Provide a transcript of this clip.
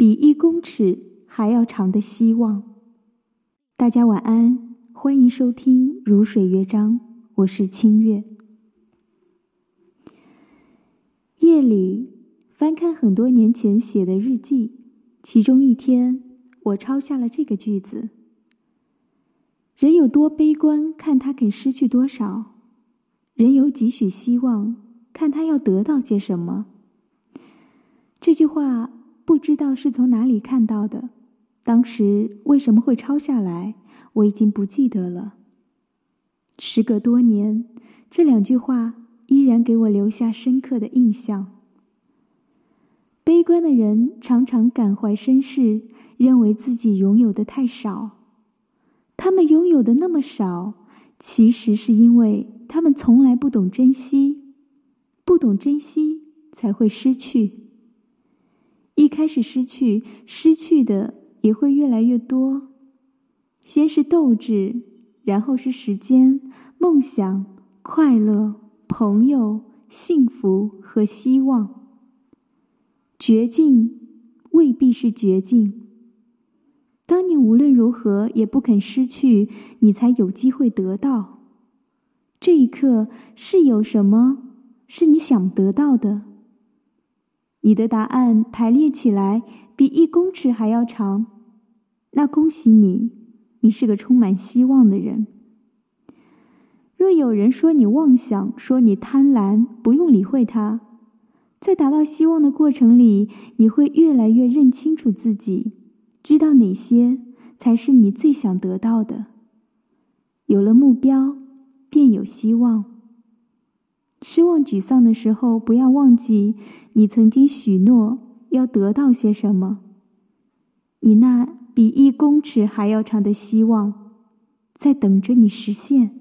比一公尺还要长的希望。大家晚安，欢迎收听《如水乐章》，我是清月。夜里翻看很多年前写的日记，其中一天，我抄下了这个句子：“人有多悲观，看他肯失去多少；人有几许希望，看他要得到些什么。”这句话。不知道是从哪里看到的，当时为什么会抄下来，我已经不记得了。时隔多年，这两句话依然给我留下深刻的印象。悲观的人常常感怀身世，认为自己拥有的太少。他们拥有的那么少，其实是因为他们从来不懂珍惜，不懂珍惜才会失去。一开始失去，失去的也会越来越多。先是斗志，然后是时间、梦想、快乐、朋友、幸福和希望。绝境未必是绝境。当你无论如何也不肯失去，你才有机会得到。这一刻是有什么是你想得到的？你的答案排列起来比一公尺还要长，那恭喜你，你是个充满希望的人。若有人说你妄想，说你贪婪，不用理会他。在达到希望的过程里，你会越来越认清楚自己，知道哪些才是你最想得到的。有了目标，便有希望。失望、沮丧的时候，不要忘记你曾经许诺要得到些什么。你那比一公尺还要长的希望，在等着你实现。